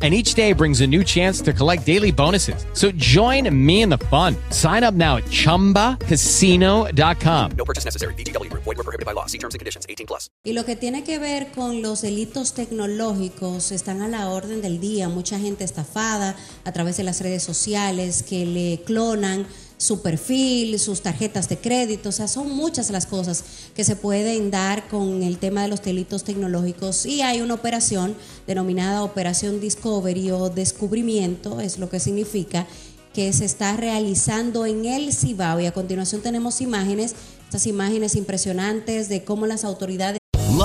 And each day brings a new chance to collect daily bonuses. So join me in the fun. Sign up now at chumbacasino.com. No purchase necessary. Group. Void were prohibited by law. See terms and conditions. 18 plus. Y lo que tiene que ver con los delitos tecnológicos están a la orden del día. Mucha gente estafada a través de las redes sociales que le clonan su perfil, sus tarjetas de crédito, o sea, son muchas las cosas que se pueden dar con el tema de los delitos tecnológicos. Y hay una operación denominada Operación Discovery o Descubrimiento, es lo que significa, que se está realizando en el Cibao. Y a continuación tenemos imágenes, estas imágenes impresionantes de cómo las autoridades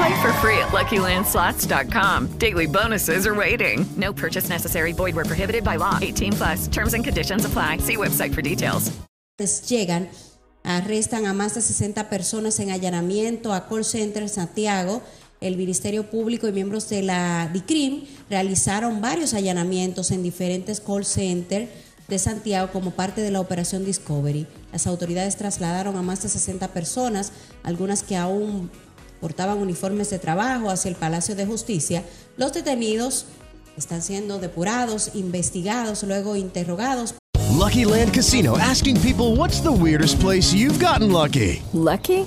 Play for free at LuckyLandSlots.com. Daily bonuses are waiting. No purchase necessary. Void were prohibited by law. 18 plus. Terms and conditions apply. See website for details. llegan, arrestan a más de 60 personas en allanamiento a call center Santiago. El Ministerio Público y miembros de la DICRIM realizaron varios allanamientos en diferentes call centers de Santiago como parte de la operación Discovery. Las autoridades trasladaron a más de 60 personas, algunas que aún portaban uniformes de trabajo hacia el Palacio de Justicia. Los detenidos están siendo depurados, investigados, luego interrogados. Lucky Land Casino asking people what's the weirdest place you've gotten lucky? Lucky?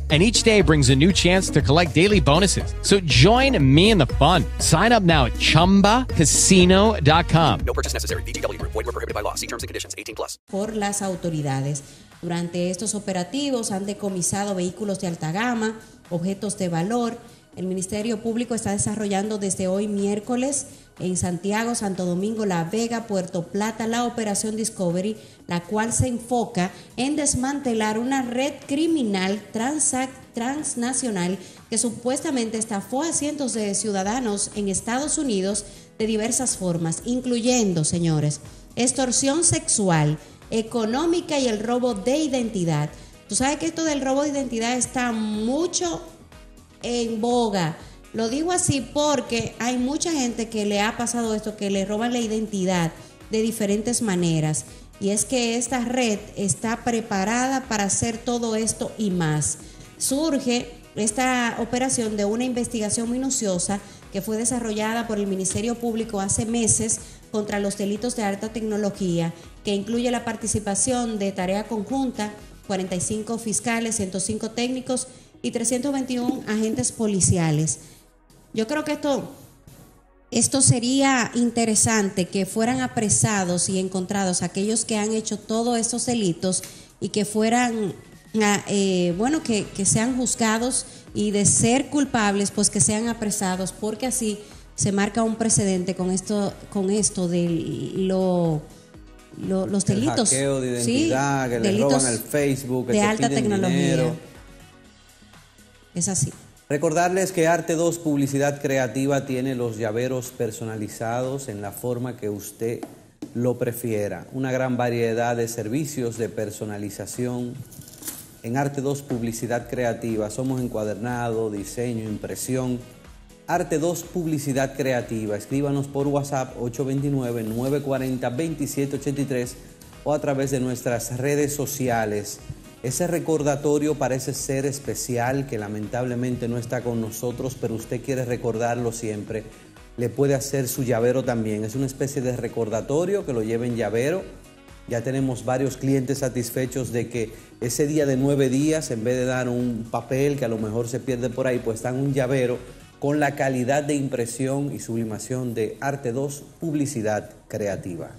And each day brings a new chance to collect daily bonuses. So join me in the fun. Sign up now at chumbacasino.com. No purchase necessary. VGW Group. Void were prohibited by law. See terms and conditions. 18 plus. por las autoridades. Durante estos operativos han decomisado vehículos de alta gama, objetos de valor. El Ministerio Público está desarrollando desde hoy miércoles en Santiago, Santo Domingo, La Vega, Puerto Plata la operación Discovery, la cual se enfoca en desmantelar una red criminal transnacional que supuestamente estafó a cientos de ciudadanos en Estados Unidos de diversas formas, incluyendo, señores, extorsión sexual, económica y el robo de identidad. Tú sabes que esto del robo de identidad está mucho en boga. Lo digo así porque hay mucha gente que le ha pasado esto, que le roban la identidad de diferentes maneras. Y es que esta red está preparada para hacer todo esto y más. Surge esta operación de una investigación minuciosa que fue desarrollada por el Ministerio Público hace meses contra los delitos de alta tecnología, que incluye la participación de tarea conjunta, 45 fiscales, 105 técnicos y 321 agentes policiales. Yo creo que esto, esto sería interesante que fueran apresados y encontrados aquellos que han hecho todos estos delitos y que fueran, ah, eh, bueno, que, que sean juzgados y de ser culpables, pues que sean apresados, porque así se marca un precedente con esto, con esto de lo, lo- los El delitos. hackeo de sí, identidad, que le roban el Facebook, que de alta piden tecnología. dinero. Es así. Recordarles que Arte 2 Publicidad Creativa tiene los llaveros personalizados en la forma que usted lo prefiera. Una gran variedad de servicios de personalización. En Arte 2 Publicidad Creativa somos encuadernado, diseño, impresión. Arte 2 Publicidad Creativa. Escríbanos por WhatsApp 829-940-2783 o a través de nuestras redes sociales. Ese recordatorio parece ser especial, que lamentablemente no está con nosotros, pero usted quiere recordarlo siempre. Le puede hacer su llavero también. Es una especie de recordatorio que lo lleve en llavero. Ya tenemos varios clientes satisfechos de que ese día de nueve días, en vez de dar un papel que a lo mejor se pierde por ahí, pues dan un llavero con la calidad de impresión y sublimación de Arte 2 Publicidad Creativa.